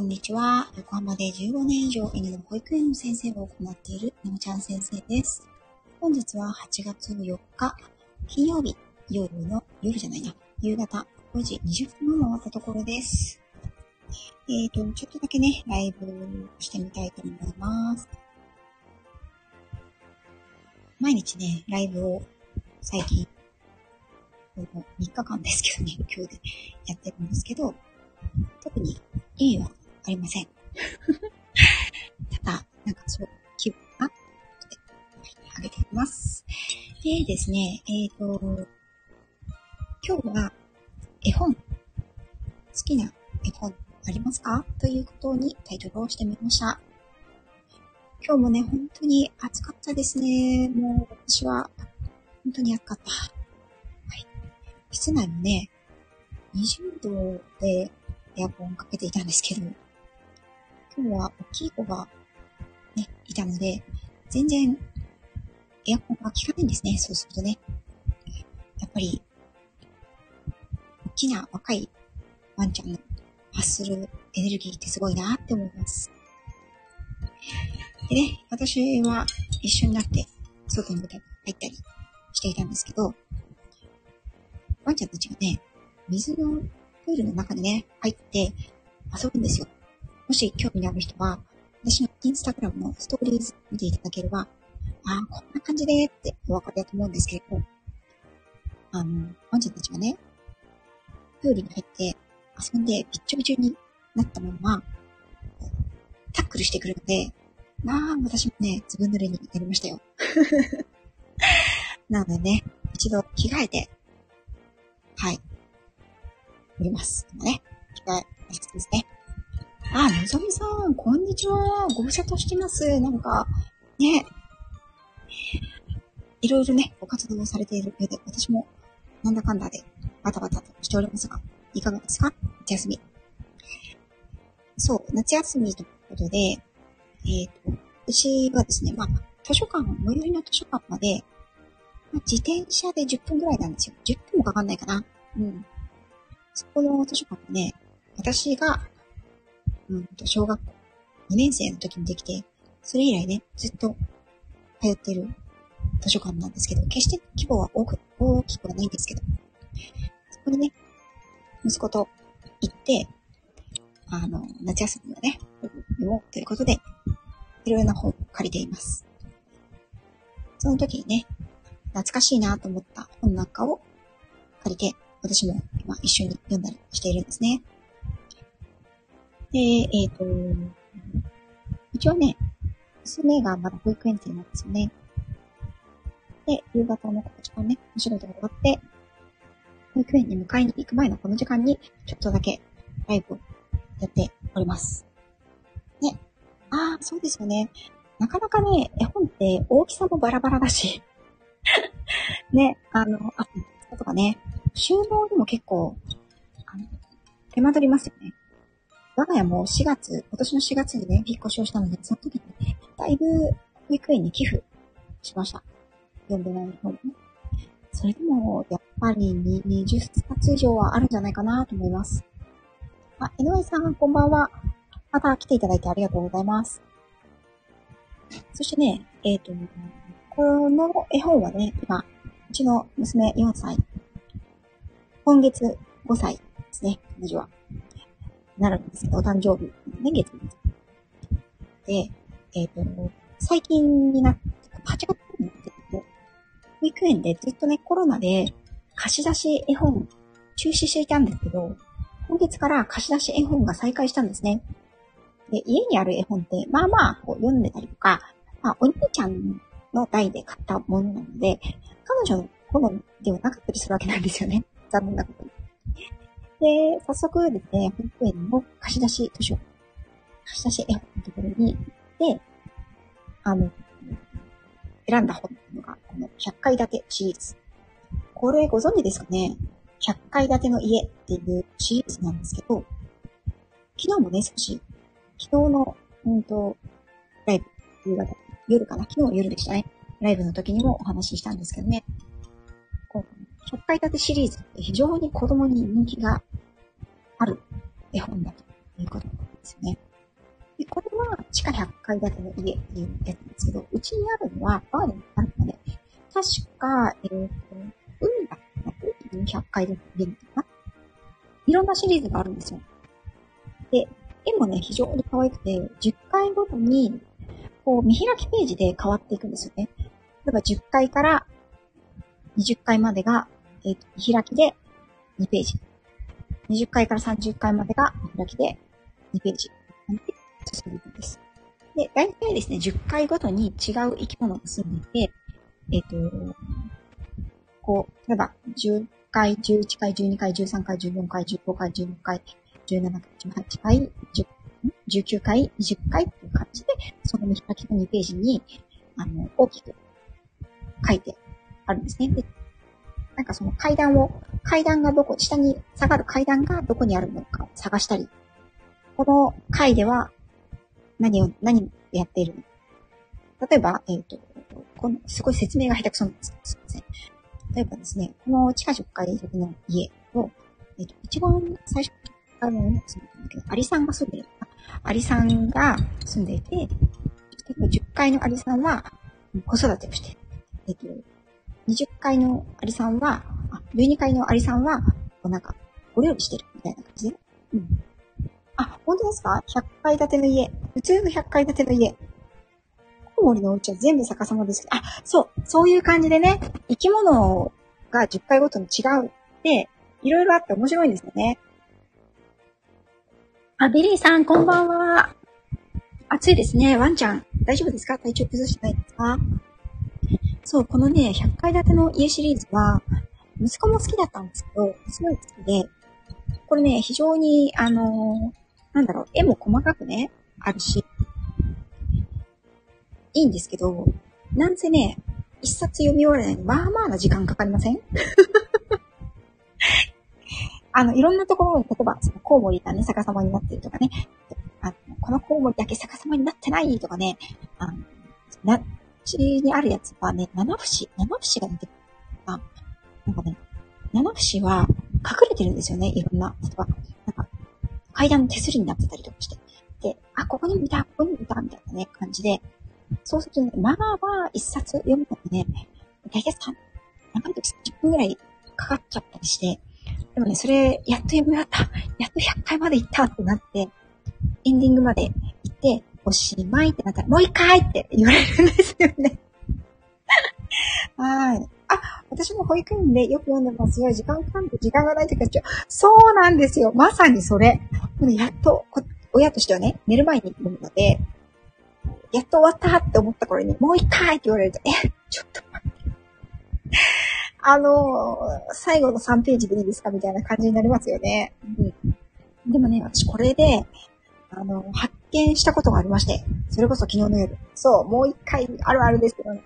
こんにちは。横浜で15年以上犬の保育園の先生を行っているのもちゃん先生です。本日は8月4日、金曜日、夜の、夜じゃないな、夕方5時20分を回ったところです。えーと、ちょっとだけね、ライブしてみたいと思います。毎日ね、ライブを最近、この3日間ですけどね、今日でやってるんですけど、特に意味はりません。ただ、なんかそう、気分が、で上げています。でですね、えっ、と、今日は絵本、好きな絵本ありますか？ということにタイトルをしてみました。今日もね、本当に暑かったですね。もう私は本当に暑かった。はい。室内もね、20度でエアコンかけていたんですけど、今日は大きい子がね、いたので、全然エアコンが効かないんですね。そうするとね。やっぱり、大きな若いワンちゃんの発するエネルギーってすごいなって思います。でね、私は一緒になって外に出たり入ったりしていたんですけど、ワンちゃんたちがね、水のプールの中にね、入って遊ぶんですよ。もし興味のある人は、私のインスタグラムのストーリーズ見ていただければ、ああ、こんな感じでってお分かりだと思うんですけれど、あの、ワンちゃんたちがね、プールに入って遊んでびっちょびちょになったまま、タックルしてくるので、まあ、私もね、ずぶ濡れになりましたよ。なのでね、一度着替えて、はい、おります。今ね、着替えですね。あ、のぞみさん、こんにちは。ご無沙汰してます。なんか、ね、いろいろね、ご活動をされているようで、私も、なんだかんだで、バタバタとしておりますが、いかがですか？夏休み。そう、夏休みということで、えっ、と、私はですね、まあ、図書館、最寄りの図書館まで、まあ、自転車で10分ぐらいなんですよ。10分もかかんないかな。うん。そこの図書館はね、私が、うんと、小学校2年生の時にできて、それ以来ね、ずっと通ってる図書館なんですけど、決して規模は多く、大きくはないんですけど、そこにね、息子と行って、あの、夏休みをね、読もうということで、いろいろな本を借りています。その時にね、懐かしいなと思った本なんかを借りて、私も今一緒に読んだりしているんですね。で、えっ、と、一応ね、娘がまだ保育園生なんですよね。で、夕方のこの時間ね、お仕事が終わって、保育園に迎えに行く前のこの時間に、ちょっとだけライブをやっております。ね。ああ、そうですよね。なかなかね、絵本って大きさもバラバラだし、ね、あの、あとかね、収納にも結構、あの、手間取りますよね。我が家も4月、今年の4月にね、引っ越しをしたので、その時にね、だいぶ保育園に寄付しました。読んでない本もね。それでも、やっぱり20冊以上はあるんじゃないかなと思います。あ、井上さん、こんばんは。また来ていただいてありがとうございます。そしてね、えっ、と、この絵本はね、今、うちの娘4歳。今月5歳ですね、彼女は。なるんですけど、お誕生日、年月で。えっ、と、最近になって、8月になってて、保育園でずっとね、コロナで貸し出し絵本中止していたんですけど、今月から貸し出し絵本が再開したんですね。で、家にある絵本って、まあまあ、こう読んでたりとか、まあ、お兄ちゃんの代で買ったものなので、彼女の好みではなかったりするわけなんですよね。残念なことに。で、早速ですね、保育園の貸し出し図書、貸し出し絵本のところに行って、あの、選んだ本っていうのが、この100階建てシリーズ。これご存知ですかね ?100 階建ての家っていうシリーズなんですけど、昨日もね、少し、昨日の、うんと、ライブ、夕方、夜かな？昨日の夜でしたね。ライブの時にもお話ししたんですけどね。こう、100階建てシリーズって非常に子供に人気がある絵本だということなんですよね。で、これは地下100階建ての家っていうやつなんですけど、うちにあるのは、バーでもあるので、確か、えっ、ー、と、海が海100階建ての家みたいな？いろんなシリーズがあるんですよ。で、絵もね、非常に可愛くて、10回ごとに、こう、見開きページで変わっていくんですよね。例えば10回から20回までが、えっ、ー、と、開きで2ページ。20回から30回までが開きで2ページ。進んでいくんです。で、大体ですね、10回ごとに違う生き物が住んでいて、えっ、ー、と、こう、例えば、10回、11回、12回、13回、14回、15回、16回、17回、18回、19回、20回っていう感じで、その見開きの2ページに、あの、大きく書いてあるんですね。で、なんかその階段を、階段がどこ、下に下がる階段がどこにあるのか探したり、この階では何を、何をやっているの例えば、えっ、ー、と、この、すごい説明が下手くそなんですすいません。例えばですね、この地下10階の家を、えっ、ー、と、一番最初あの、住んでるんだけど、アリさんが住んでる。アリさんが住んでいて、10階のアリさんは子育てをして、えっと、20階のアリさんは、あ、12階のアリさんは、こうなんか、お料理してるみたいな感じ？で。うん。あ、本当ですか ?100 階建ての家。普通の100階建ての家。コウモリのお家は全部逆さまですけど、あ、そう、そういう感じでね、生き物が10階ごとに違うって、いろいろあって面白いんですよね。あ、ビリーさん、こんばんは。暑いですね。ワンちゃん、大丈夫ですか？体調崩してないですか？そう、このね、100階建ての家シリーズは、息子も好きだったんですけど、すごい好きで、これね、非常に、あのー、なんだろう、絵も細かくね、あるし、いいんですけど、なんせね、一冊読み終わるのに、まあまあな時間かかりません？あの、いろんなところに、例えば、そのコウモリがね、逆さまになってるとかね、あのこのコウモリだけ逆さまになってないとかね、あの、な、ちにあるやつはね、七節、七節が出てくる。あ、なんかね、七節は隠れてるんですよね、いろんな。例えば、なんか、階段の手すりになってたりとかして。で、あ、ここに見た、ここに見た、みたいなね、感じで、そうするとね、まあまあ、一冊読むのにね、大体3、長い時10分ぐらいかかっちゃったりして、でもね、それ、やっと読み終わった。やっと100回まで行ったってなって、エンディングまで行って、おしまいってなったら、もう一回って言われるんですよね。はい。あ、私も保育園でよく読んでますよ。時間かかる時間がないときは、そうなんですよ。まさにそれ。やっと、親としてはね、寝る前に読むので、やっと終わったって思った頃に、もう一回って言われると、え、ちょっと待って。あの最後の3ページでいいですか？みたいな感じになりますよね。うん。でもね、私これで、あの、発見したことがありまして、それこそ昨日の夜。そう、もう一回あるあるですけどね。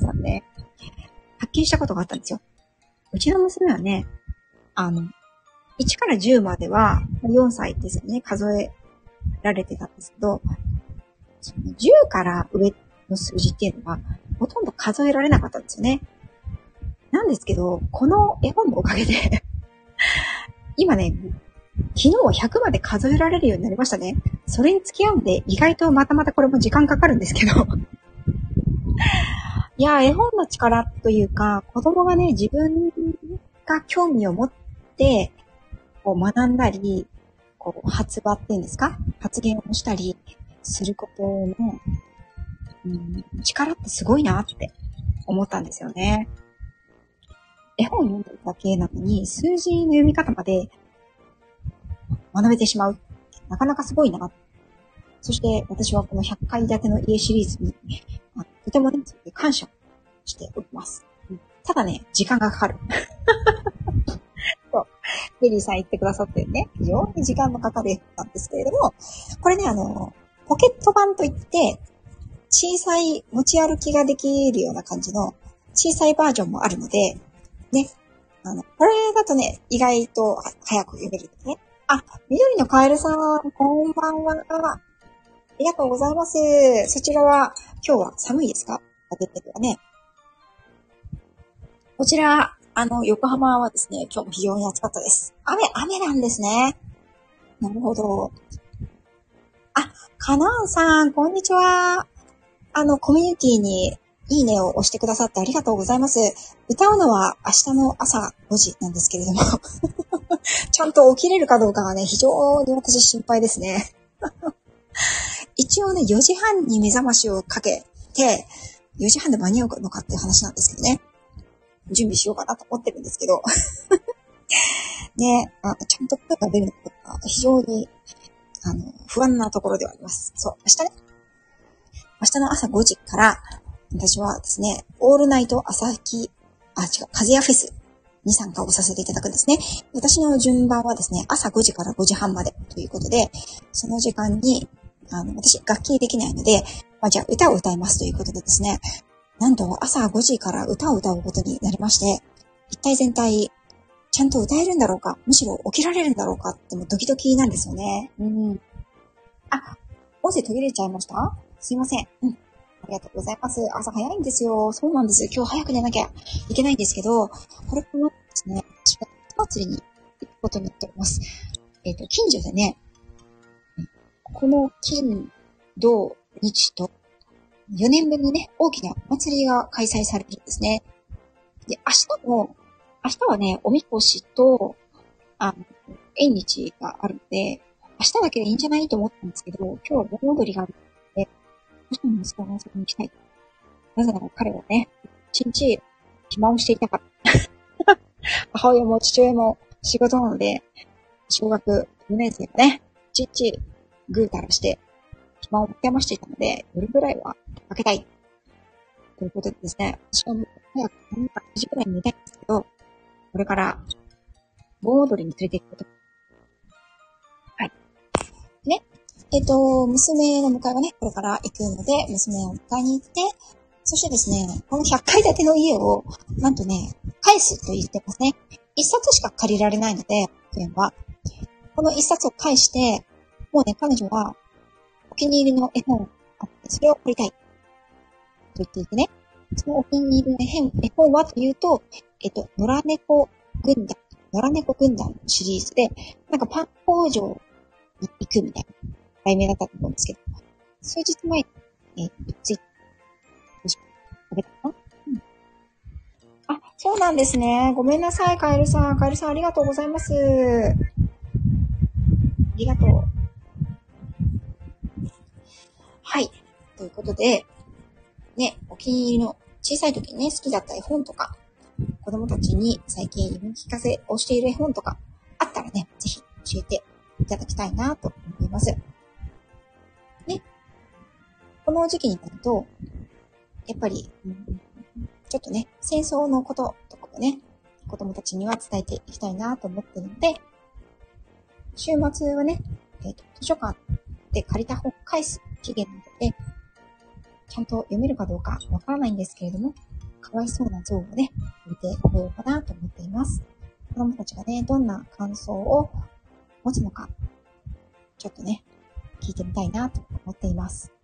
さんね。発見したことがあったんですよ。うちの娘はね、あの、1から10までは、4歳ですよね、数えられてたんですけど、その10から上の数字っていうのは、ほとんど数えられなかったんですよね。なんですけど、この絵本のおかげで今ね、昨日は100まで数えられるようになりましたね。それに付き合うんで、意外とまたまたこれも時間かかるんですけど いや、絵本の力というか、子供がね、自分が興味を持って、こう学んだり、こう発話っていうんですか？発言をしたりすることの、うん、力ってすごいなって思ったんですよね。絵本読んでるだけなのに、数字の読み方まで学べてしまう。なかなかすごいな。そして私はこの100階建ての家シリーズに、とてもね、感謝しております。ただね、時間がかかる。そう。ベリーさん言ってくださってね、非常に時間のかかるなんですけれども、これね、あの、ポケット版といって、小さい持ち歩きができるような感じの小さいバージョンもあるので、ね。あの、これだとね、意外と早く読めるね。あ、緑のカエルさん、こんばんは。ありがとうございます。そちらは、今日は寒いですか？あ出てるわね。こちら、あの、横浜はですね、今日も非常に暑かったです。雨、雨なんですね。なるほど。かなーさん、こんにちは。あの、コミュニティにいいねを押してくださってありがとうございます。歌うのは明日の朝5時なんですけれども ちゃんと起きれるかどうかがね、非常に私心配ですね 一応ね、4時半に目覚ましをかけて、4時半で間に合うのかっていう話なんですけどね。準備しようかなと思ってるんですけど ね、あちゃんと声が出るのか非常に、あの、不安なところではあります。そう、明日ね、明日の朝5時から、私はですね、オールナイト朝日、あ、違う、風やフェスに参加をさせていただくんですね。私の順番はですね、朝5時から5時半までということで、その時間に、あの、私、楽器できないので、まあ、じゃあ歌を歌いますということでですね、なんと朝5時から歌を歌うことになりまして、一体全体、ちゃんと歌えるんだろうか、むしろ起きられるんだろうかってもドキドキなんですよね。うん。あ、音声途切れちゃいました？すいません。うん。ありがとうございます。朝早いんですよ。そうなんです。今日早く寝なきゃいけないんですけど、これからですね、私は祭りに行くことになっております。えっ、ー、と、近所でね、この金、土、日と、4年分のね、大きな祭りが開催されてるんですね。で、明日も、明日はね、おみこしと、あの、縁日があるので、明日だけでいいんじゃないと思ったんですけど、今日は盆踊りがある、どうしも息子が遊びに行きたい。なぜなら彼はね、一日暇をしていたから。母親も父親も仕事なので、小学4年生がね、一日ぐうたらして、暇を持てましていたので、夜ぐらいは開けたい。ということでですね、私はもう早く何か9時くらいに寝たいんですけど、これから、盆踊りに連れて行くこと。えっ、ー、と、娘の迎えがね、これから行くので、娘を迎えに行って、そしてですね、この100階建ての家を、なんとね、返すと言ってますね。一冊しか借りられないので、保園は。この一冊を返して、もうね、彼女は、お気に入りの絵本あって、それを借りたい。と言っていてね。そのお気に入りの絵本はというと、えっと、野良猫軍団、野良猫軍団のシリーズで、なんかパン工場に行くみたいな題名だったと思うんですけど、数日前に、えー、ツイッ食べたかなうん。あ、そうなんですね。ごめんなさい、カエルさん。カエルさんありがとうございます。ありがとう。はい。ということで、ね、お気に入りの小さい時にね、好きだった絵本とか、子供たちに最近読み聞かせをしている絵本とかあったらね、ぜひ教えていただきたいなと思います。この時期になると、やっぱり、ちょっとね、戦争のこととかもね、子供たちには伝えていきたいなと思ってるので、週末はね、えっ、ー、と、図書館で借りた本返す期限なので、ちゃんと読めるかどうかわからないんですけれども、かわいそうな像をね、見てこようかなと思っています。子供たちがね、どんな感想を持つのか、ちょっとね、聞いてみたいなと思っています。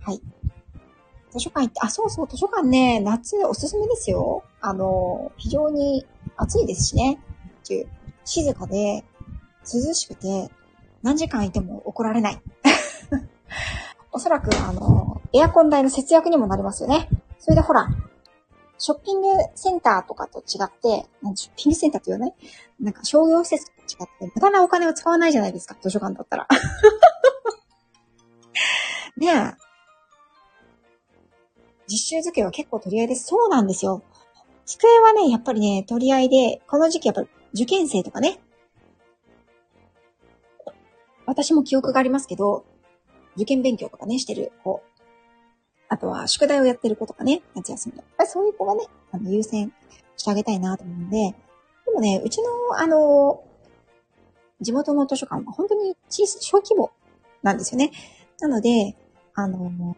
はい。図書館行って、あ、そうそう、図書館ね、夏おすすめですよ。あの、非常に暑いですしね。静かで、涼しくて、何時間いても怒られない。おそらく、あの、エアコン代の節約にもなりますよね。それでほら、ショッピングセンターとかと違って、ショッピングセンターって言わない？なんか商業施設と違って、無駄なお金を使わないじゃないですか、図書館だったら。ねえ。実習付けは結構取り合いです。そうなんですよ。机はね、やっぱりね、取り合いで、この時期やっぱ受験生とかね、私も記憶がありますけど、受験勉強とかね、してる子。あとは、宿題をやってる子とかね、夏休みやっぱりそういう子がね、あの、優先してあげたいなと思うんで、でもね、うちの、あの、地元の図書館は本当に、小規模なんですよね。なので、あの、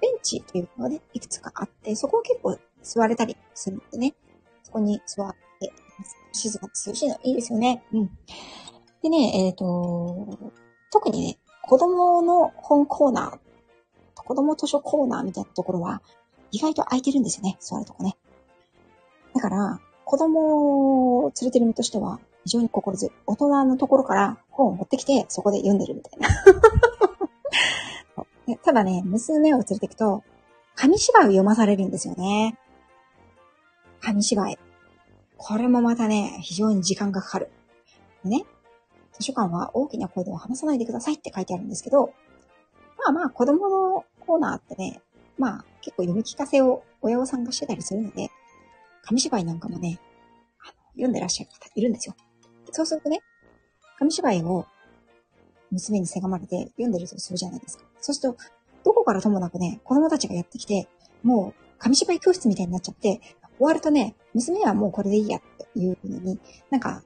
ベンチというのがね、いくつかあって、そこを結構座れたりするのでね、そこに座って、静かに涼しいのいいですよね。うん。でね、えっ、ー、と、特にね、子供の本コーナー、子供図書コーナーみたいなところは、意外と空いてるんですよね、座るとこね。だから、子供を連れてる身としては、非常に心強い。大人のところから本を持ってきて、そこで読んでるみたいな。ただね、娘を連れていくと、紙芝居を読まされるんですよね。紙芝居。これもまたね、非常に時間がかかる。ね、図書館は大きな声では話さないでくださいって書いてあるんですけど、まあまあ子供のコーナーってね、まあ結構読み聞かせを親御さんがしてたりするので、紙芝居なんかもね、あの読んでらっしゃる方いるんですよ。そうするとね、紙芝居を娘にせがまれて読んでるとするじゃないですか。そうすると、どこからともなくね、子供たちがやってきて、もう紙芝居教室みたいになっちゃって、終わるとね、娘はもうこれでいいやっていうのに、なんか、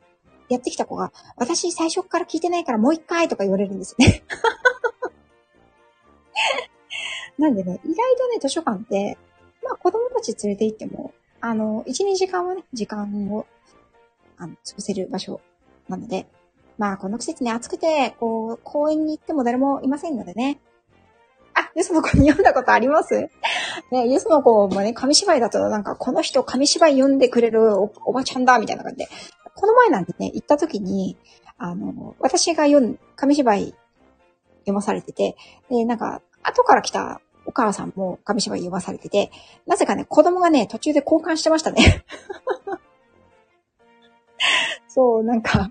やってきた子が、私最初から聞いてないからもう一回とか言われるんですよね。なんでね、意外とね、図書館って、まあ子供たち連れて行っても、あの、1、2時間はね、時間を、あの、潰せる場所なので、まあこの季節ね、暑くて、こう、公園に行っても誰もいませんのでね。あ、よその子に読んだことあります？ね、よその子もね、紙芝居だとなんか、この人紙芝居読んでくれるおおばちゃんだ、みたいな感じで。この前なんでね、行った時に、あの、私が読ん、紙芝居読まされてて、で、なんか、後から来たお母さんも紙芝居読まされてて、なぜかね、子供がね、途中で交換してましたね。そう、なんか、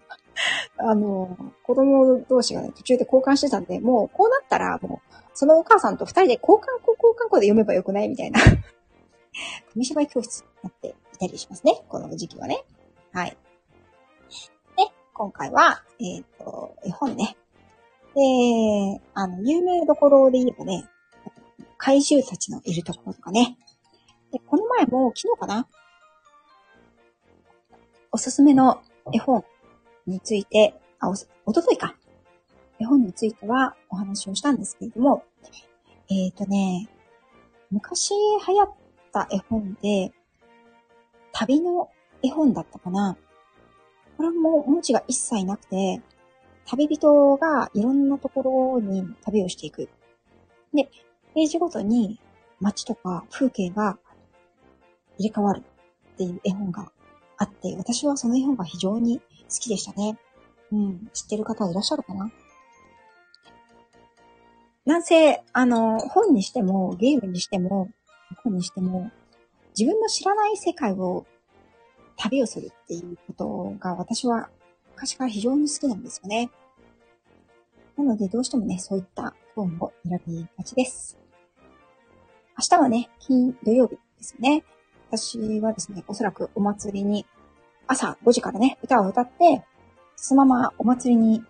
あの、子供同士がね、途中で交換してたんで、もう、こうなったら、もう、そのお母さんと二人で交換校交換校で読めばよくないみたいな。紙芝居教室になっていたりしますね。この時期はね。はい。で、今回は、えっ、ー、と、絵本ね。で、あの、有名どころで言えばね、怪獣たちのいるところとかね。で、この前も昨日かな？おすすめの絵本について、あ、お、おとといか。絵本についてはお話をしたんですけれども、えっ、ー、とね、昔流行った絵本で、旅の絵本だったかな。これも文字が一切なくて、旅人がいろんなところに旅をしていく。で、ページごとに街とか風景が入れ替わるっていう絵本があって、私はその絵本が非常に好きでしたね。うん、知ってる方いらっしゃるかな？なんせ、あの、本にしても、ゲームにしても、本にしても、自分の知らない世界を旅をするっていうことが私は昔から非常に好きなんですよね。なのでどうしてもね、そういった本を選びがちです。明日はね、金、土曜日ですね。私はですね、おそらくお祭りに朝5時からね、歌を歌って、そのままお祭りに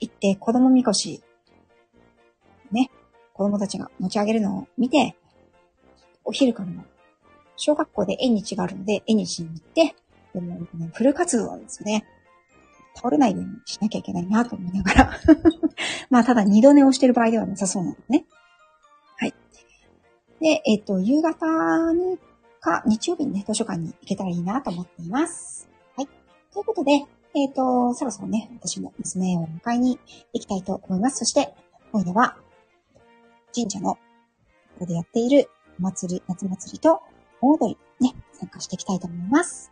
行って子供みこし、ね、子供たちが持ち上げるのを見て、お昼からの小学校で縁日があるので、縁日に行って、でも、ね、フル活動ですね。倒れないようにしなきゃいけないなと思いながら まあ、ただ二度寝をしてる場合ではなさそうなのね。はい。で、えっ、と、夕方にか、日曜日にね、図書館に行けたらいいなと思っています。ということで、えっ、ー、と、そろそろね、私も娘を迎えに行きたいと思います。そして、今夜は、神社の、ここでやっているお祭り、夏祭りと、盆踊り、ね、参加していきたいと思います。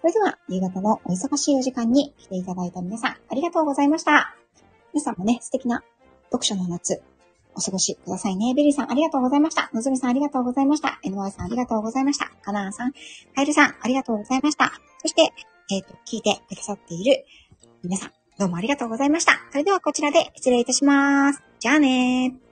それでは、夕方のお忙しいお時間に来ていただいた皆さん、ありがとうございました。皆さんもね、素敵な読書の夏、お過ごしくださいね。ベリーさん、ありがとうございました。のぞみさん、ありがとうございました。NY さん、ありがとうございました。カナーさん、カエルさん、ありがとうございました。そして、えっ、ー、と、聞いてくださっている皆さん、どうもありがとうございました。それではこちらで失礼いたします。じゃあねー。